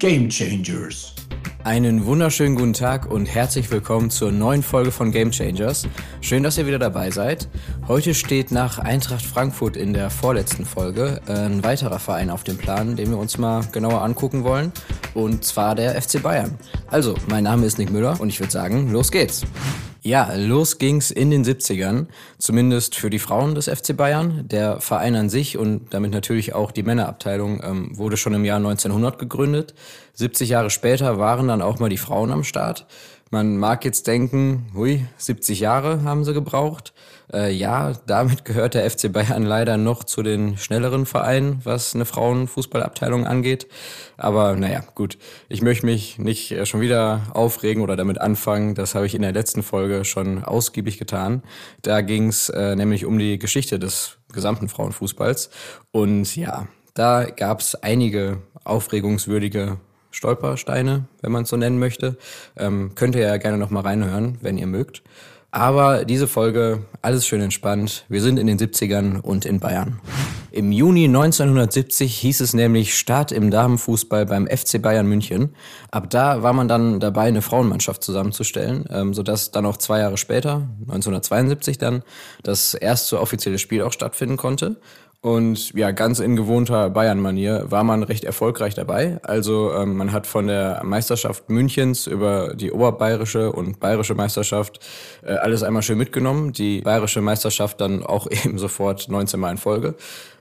Game Changers. Einen wunderschönen guten Tag und herzlich willkommen zur neuen Folge von Game Changers. Schön, dass ihr wieder dabei seid. Heute steht nach Eintracht Frankfurt in der vorletzten Folge ein weiterer Verein auf dem Plan, den wir uns mal genauer angucken wollen. Und zwar der FC Bayern. Also, mein Name ist Nick Müller und ich würde sagen, los geht's. Ja, los ging's in den 70ern, zumindest für die Frauen des FC Bayern. Der Verein an sich und damit natürlich auch die Männerabteilung ähm, wurde schon im Jahr 1900 gegründet. 70 Jahre später waren dann auch mal die Frauen am Start. Man mag jetzt denken, hui, 70 Jahre haben sie gebraucht. Äh, ja, damit gehört der FC Bayern leider noch zu den schnelleren Vereinen, was eine Frauenfußballabteilung angeht. Aber naja, gut. Ich möchte mich nicht äh, schon wieder aufregen oder damit anfangen. Das habe ich in der letzten Folge schon ausgiebig getan. Da ging es äh, nämlich um die Geschichte des gesamten Frauenfußballs. Und ja, da gab es einige aufregungswürdige Stolpersteine, wenn man es so nennen möchte. Ähm, könnt ihr ja gerne noch mal reinhören, wenn ihr mögt. Aber diese Folge, alles schön entspannt. Wir sind in den 70ern und in Bayern. Im Juni 1970 hieß es nämlich Start im Damenfußball beim FC Bayern München. Ab da war man dann dabei, eine Frauenmannschaft zusammenzustellen, ähm, sodass dann auch zwei Jahre später, 1972 dann, das erste offizielle Spiel auch stattfinden konnte. Und ja, ganz in gewohnter Bayern-Manier war man recht erfolgreich dabei. Also ähm, man hat von der Meisterschaft Münchens über die oberbayerische und bayerische Meisterschaft äh, alles einmal schön mitgenommen. Die bayerische Meisterschaft dann auch eben sofort 19 Mal in Folge.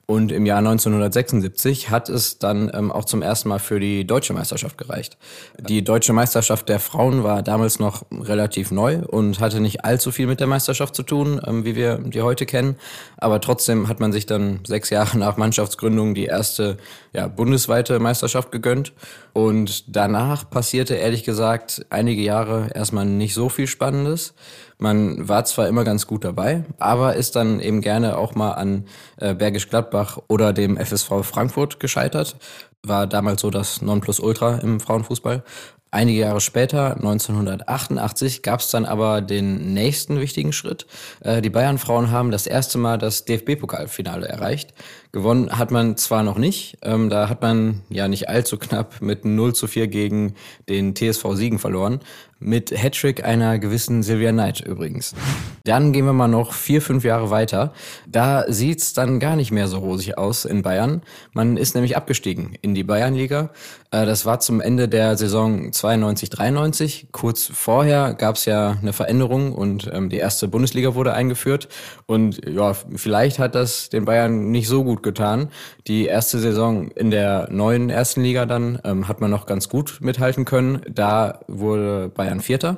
Und im Jahr 1976 hat es dann ähm, auch zum ersten Mal für die deutsche Meisterschaft gereicht. Die deutsche Meisterschaft der Frauen war damals noch relativ neu und hatte nicht allzu viel mit der Meisterschaft zu tun, ähm, wie wir die heute kennen. Aber trotzdem hat man sich dann sechs Jahre nach Mannschaftsgründung die erste ja, bundesweite Meisterschaft gegönnt. Und danach passierte ehrlich gesagt einige Jahre erstmal nicht so viel Spannendes. Man war zwar immer ganz gut dabei, aber ist dann eben gerne auch mal an äh, Bergisch Gladbach oder dem FSV Frankfurt gescheitert. War damals so das Nonplusultra im Frauenfußball. Einige Jahre später, 1988, gab es dann aber den nächsten wichtigen Schritt. Äh, die Bayern-Frauen haben das erste Mal das DFB-Pokalfinale erreicht. Gewonnen hat man zwar noch nicht, ähm, da hat man ja nicht allzu knapp mit 0 zu 4 gegen den TSV Siegen verloren, mit Hattrick einer gewissen Sylvia Knight übrigens. Dann gehen wir mal noch vier, fünf Jahre weiter. Da sieht's dann gar nicht mehr so rosig aus in Bayern. Man ist nämlich abgestiegen in die Bayernliga. Äh, das war zum Ende der Saison 92, 93. Kurz vorher gab's ja eine Veränderung und ähm, die erste Bundesliga wurde eingeführt. Und ja, vielleicht hat das den Bayern nicht so gut gut getan. Die erste Saison in der neuen ersten Liga dann ähm, hat man noch ganz gut mithalten können. Da wurde Bayern Vierter.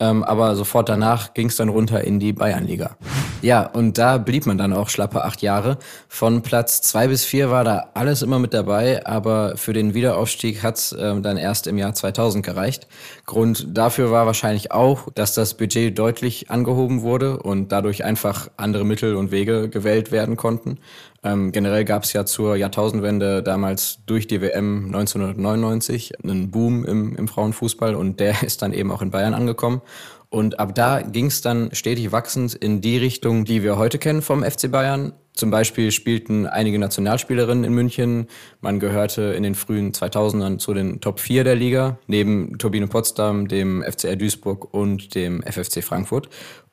Ähm, aber sofort danach ging es dann runter in die Bayernliga. Ja, und da blieb man dann auch schlappe acht Jahre. Von Platz zwei bis vier war da alles immer mit dabei, aber für den Wiederaufstieg hat's ähm, dann erst im Jahr 2000 gereicht. Grund dafür war wahrscheinlich auch, dass das Budget deutlich angehoben wurde und dadurch einfach andere Mittel und Wege gewählt werden konnten. Ähm, generell gab es ja zur Jahrtausendwende damals durch die WM 1999 einen Boom im, im Frauenfußball und der ist dann eben auch in Bayern angekommen. Und ab da ging es dann stetig wachsend in die Richtung, die wir heute kennen vom FC Bayern. Zum Beispiel spielten einige Nationalspielerinnen in München. Man gehörte in den frühen 2000ern zu den Top 4 der Liga, neben Turbine Potsdam, dem FCR Duisburg und dem FFC Frankfurt.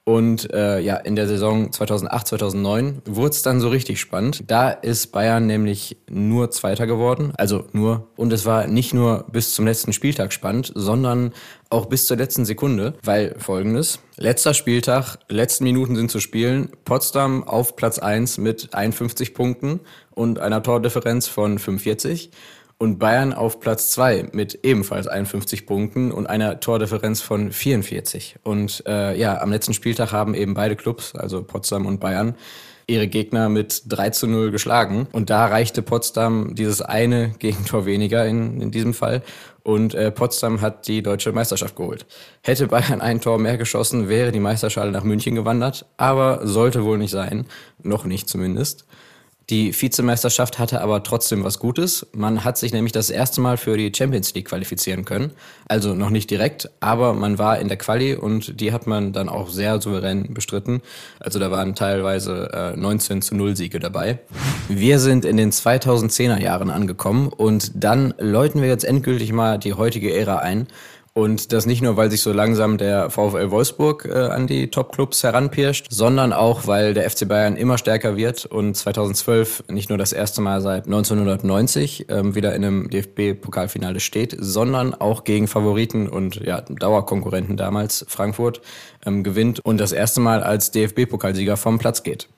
Und äh, ja, in der Saison 2008, 2009 wurde es dann so richtig spannend. Da ist Bayern nämlich nur Zweiter geworden, also nur. Und es war nicht nur bis zum letzten Spieltag spannend, sondern auch bis zur letzten Sekunde, weil folgendes. Letzter Spieltag, letzten Minuten sind zu spielen. Potsdam auf Platz 1 mit 51 Punkten und einer Tordifferenz von 45 und Bayern auf Platz zwei mit ebenfalls 51 Punkten und einer Tordifferenz von 44. Und äh, ja, am letzten Spieltag haben eben beide Clubs, also Potsdam und Bayern, ihre Gegner mit 3 zu 0 geschlagen. Und da reichte Potsdam dieses eine Gegentor weniger in, in diesem Fall. Und äh, Potsdam hat die deutsche Meisterschaft geholt. Hätte Bayern ein Tor mehr geschossen, wäre die Meisterschale nach München gewandert. Aber sollte wohl nicht sein. Noch nicht zumindest. Die Vizemeisterschaft hatte aber trotzdem was Gutes. Man hat sich nämlich das erste Mal für die Champions League qualifizieren können. Also noch nicht direkt, aber man war in der Quali und die hat man dann auch sehr souverän bestritten. Also da waren teilweise äh, 19 zu 0 Siege dabei. Wir sind in den 2010er Jahren angekommen und dann läuten wir jetzt endgültig mal die heutige Ära ein. Und das nicht nur, weil sich so langsam der VfL Wolfsburg äh, an die Top-Clubs heranpirscht, sondern auch, weil der FC Bayern immer stärker wird und 2012 nicht nur das erste Mal seit 1990 ähm, wieder in einem DFB-Pokalfinale steht, sondern auch gegen Favoriten und ja, Dauerkonkurrenten damals, Frankfurt, ähm, gewinnt und das erste Mal als DFB-Pokalsieger vom Platz geht.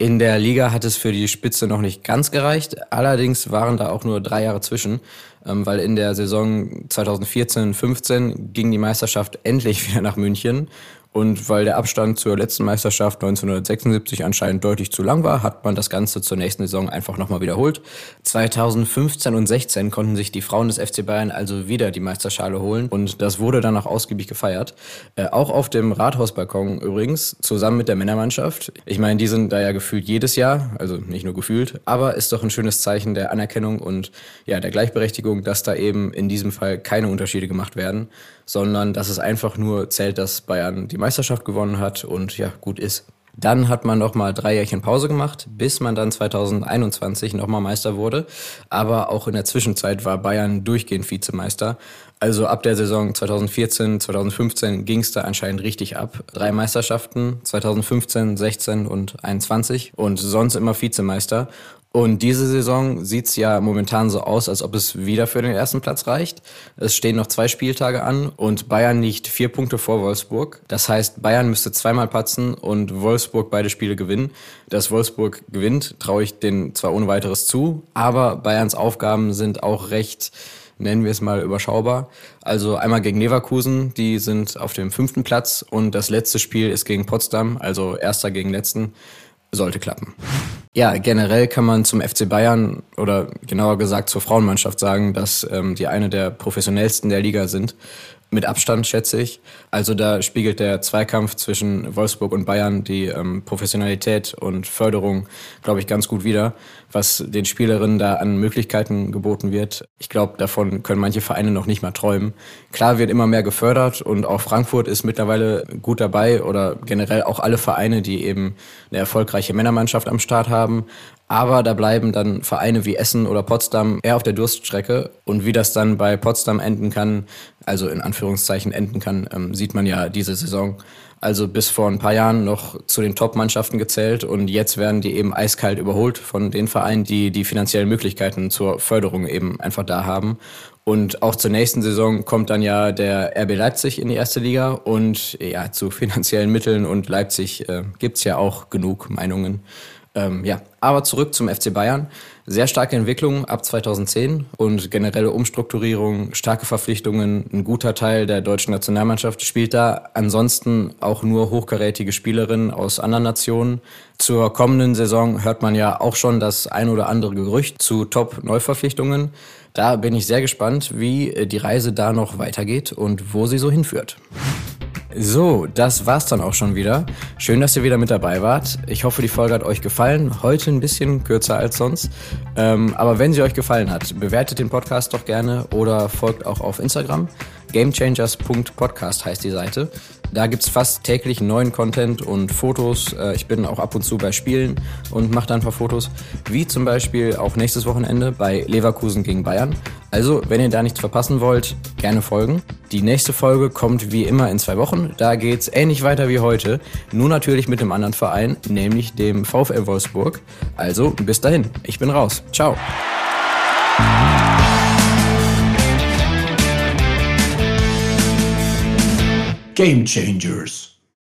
In der Liga hat es für die Spitze noch nicht ganz gereicht. Allerdings waren da auch nur drei Jahre zwischen, ähm, weil in der Saison 2014-15 ging die Meisterschaft endlich wieder nach München und weil der Abstand zur letzten Meisterschaft 1976 anscheinend deutlich zu lang war, hat man das Ganze zur nächsten Saison einfach nochmal wiederholt. 2015 und 16 konnten sich die Frauen des FC Bayern also wieder die Meisterschale holen und das wurde dann auch ausgiebig gefeiert. Äh, auch auf dem Rathausbalkon übrigens, zusammen mit der Männermannschaft. Ich meine, die sind da ja gefühlt jedes Jahr, also nicht nur gefühlt, aber ist doch ein schönes Zeichen der Anerkennung und ja, der Gleichberechtigung, dass da eben in diesem Fall keine Unterschiede gemacht werden sondern dass es einfach nur zählt, dass Bayern die Meisterschaft gewonnen hat und ja, gut ist. Dann hat man nochmal drei Jährchen Pause gemacht, bis man dann 2021 nochmal Meister wurde. Aber auch in der Zwischenzeit war Bayern durchgehend Vizemeister. Also ab der Saison 2014, 2015 ging es da anscheinend richtig ab. Drei Meisterschaften, 2015, 16 und 21 und sonst immer Vizemeister. Und diese Saison sieht's ja momentan so aus, als ob es wieder für den ersten Platz reicht. Es stehen noch zwei Spieltage an und Bayern liegt vier Punkte vor Wolfsburg. Das heißt, Bayern müsste zweimal patzen und Wolfsburg beide Spiele gewinnen. Dass Wolfsburg gewinnt, traue ich denen zwar ohne weiteres zu, aber Bayerns Aufgaben sind auch recht nennen wir es mal überschaubar. Also einmal gegen Leverkusen, die sind auf dem fünften Platz und das letzte Spiel ist gegen Potsdam, also erster gegen letzten sollte klappen. Ja, generell kann man zum FC Bayern oder genauer gesagt zur Frauenmannschaft sagen, dass ähm, die eine der professionellsten der Liga sind mit Abstand, schätze ich. Also da spiegelt der Zweikampf zwischen Wolfsburg und Bayern die ähm, Professionalität und Förderung, glaube ich, ganz gut wider, was den Spielerinnen da an Möglichkeiten geboten wird. Ich glaube, davon können manche Vereine noch nicht mal träumen. Klar wird immer mehr gefördert und auch Frankfurt ist mittlerweile gut dabei oder generell auch alle Vereine, die eben eine erfolgreiche Männermannschaft am Start haben. Aber da bleiben dann Vereine wie Essen oder Potsdam eher auf der Durststrecke. Und wie das dann bei Potsdam enden kann, also in Anführungszeichen enden kann, ähm, sieht man ja diese Saison. Also bis vor ein paar Jahren noch zu den Top-Mannschaften gezählt und jetzt werden die eben eiskalt überholt von den Vereinen, die die finanziellen Möglichkeiten zur Förderung eben einfach da haben. Und auch zur nächsten Saison kommt dann ja der RB Leipzig in die erste Liga und ja, zu finanziellen Mitteln und Leipzig äh, gibt's ja auch genug Meinungen. Ähm, ja, aber zurück zum FC Bayern. Sehr starke Entwicklung ab 2010 und generelle Umstrukturierung, starke Verpflichtungen. Ein guter Teil der deutschen Nationalmannschaft spielt da. Ansonsten auch nur hochkarätige Spielerinnen aus anderen Nationen. Zur kommenden Saison hört man ja auch schon das ein oder andere Gerücht zu Top-Neuverpflichtungen. Da bin ich sehr gespannt, wie die Reise da noch weitergeht und wo sie so hinführt. So, das war's dann auch schon wieder. Schön, dass ihr wieder mit dabei wart. Ich hoffe, die Folge hat euch gefallen. Heute ein bisschen kürzer als sonst. Ähm, aber wenn sie euch gefallen hat, bewertet den Podcast doch gerne oder folgt auch auf Instagram. Gamechangers.podcast heißt die Seite. Da gibt's fast täglich neuen Content und Fotos. Äh, ich bin auch ab und zu bei Spielen und mache da ein paar Fotos. Wie zum Beispiel auch nächstes Wochenende bei Leverkusen gegen Bayern. Also, wenn ihr da nichts verpassen wollt, gerne folgen. Die nächste Folge kommt wie immer in zwei Wochen. Da geht's ähnlich weiter wie heute. Nur natürlich mit einem anderen Verein, nämlich dem VfL Wolfsburg. Also, bis dahin. Ich bin raus. Ciao. Game Changers.